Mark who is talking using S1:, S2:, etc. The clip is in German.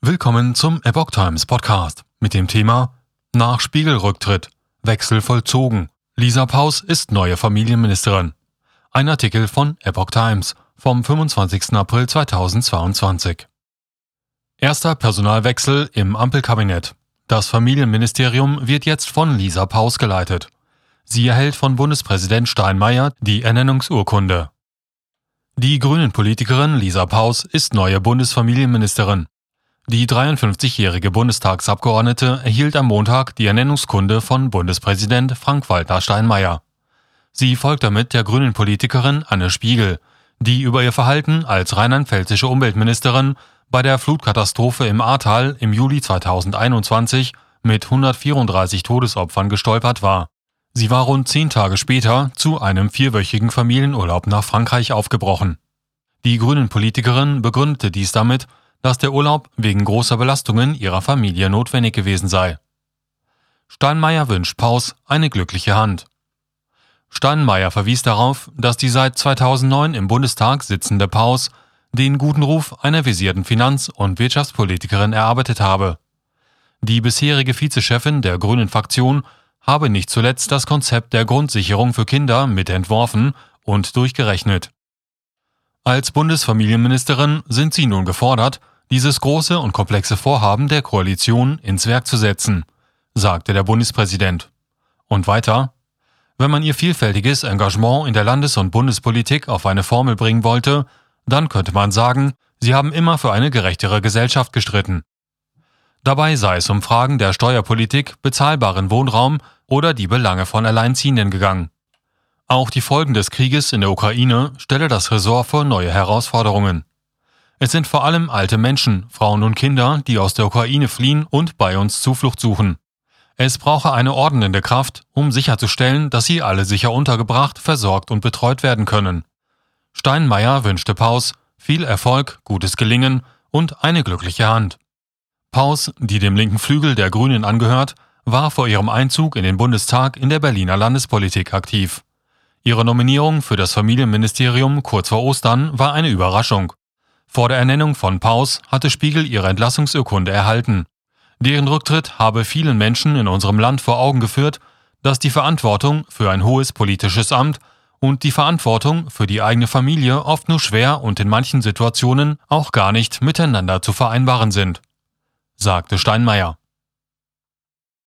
S1: Willkommen zum Epoch Times Podcast mit dem Thema Nach Spiegelrücktritt, Wechsel vollzogen. Lisa Paus ist neue Familienministerin. Ein Artikel von Epoch Times vom 25. April 2022. Erster Personalwechsel im Ampelkabinett. Das Familienministerium wird jetzt von Lisa Paus geleitet. Sie erhält von Bundespräsident Steinmeier die Ernennungsurkunde. Die Grünen-Politikerin Lisa Paus ist neue Bundesfamilienministerin. Die 53-jährige Bundestagsabgeordnete erhielt am Montag die Ernennungskunde von Bundespräsident Frank-Walter Steinmeier. Sie folgt damit der grünen Politikerin Anne Spiegel, die über ihr Verhalten als rheinland-pfälzische Umweltministerin bei der Flutkatastrophe im Ahrtal im Juli 2021 mit 134 Todesopfern gestolpert war. Sie war rund zehn Tage später zu einem vierwöchigen Familienurlaub nach Frankreich aufgebrochen. Die grünen Politikerin begründete dies damit, dass der Urlaub wegen großer Belastungen ihrer Familie notwendig gewesen sei. Steinmeier wünscht Paus eine glückliche Hand. Steinmeier verwies darauf, dass die seit 2009 im Bundestag sitzende Paus den guten Ruf einer visierten Finanz- und Wirtschaftspolitikerin erarbeitet habe. Die bisherige Vizechefin der Grünen Fraktion habe nicht zuletzt das Konzept der Grundsicherung für Kinder mitentworfen und durchgerechnet. Als Bundesfamilienministerin sind sie nun gefordert, dieses große und komplexe Vorhaben der Koalition ins Werk zu setzen, sagte der Bundespräsident. Und weiter, wenn man ihr vielfältiges Engagement in der Landes- und Bundespolitik auf eine Formel bringen wollte, dann könnte man sagen, sie haben immer für eine gerechtere Gesellschaft gestritten. Dabei sei es um Fragen der Steuerpolitik, bezahlbaren Wohnraum oder die Belange von Alleinziehenden gegangen. Auch die Folgen des Krieges in der Ukraine stelle das Ressort vor neue Herausforderungen. Es sind vor allem alte Menschen, Frauen und Kinder, die aus der Ukraine fliehen und bei uns Zuflucht suchen. Es brauche eine ordnende Kraft, um sicherzustellen, dass sie alle sicher untergebracht, versorgt und betreut werden können. Steinmeier wünschte Paus viel Erfolg, gutes Gelingen und eine glückliche Hand. Paus, die dem linken Flügel der Grünen angehört, war vor ihrem Einzug in den Bundestag in der Berliner Landespolitik aktiv. Ihre Nominierung für das Familienministerium kurz vor Ostern war eine Überraschung. Vor der Ernennung von Paus hatte Spiegel ihre Entlassungsurkunde erhalten. Deren Rücktritt habe vielen Menschen in unserem Land vor Augen geführt, dass die Verantwortung für ein hohes politisches Amt und die Verantwortung für die eigene Familie oft nur schwer und in manchen Situationen auch gar nicht miteinander zu vereinbaren sind, sagte Steinmeier.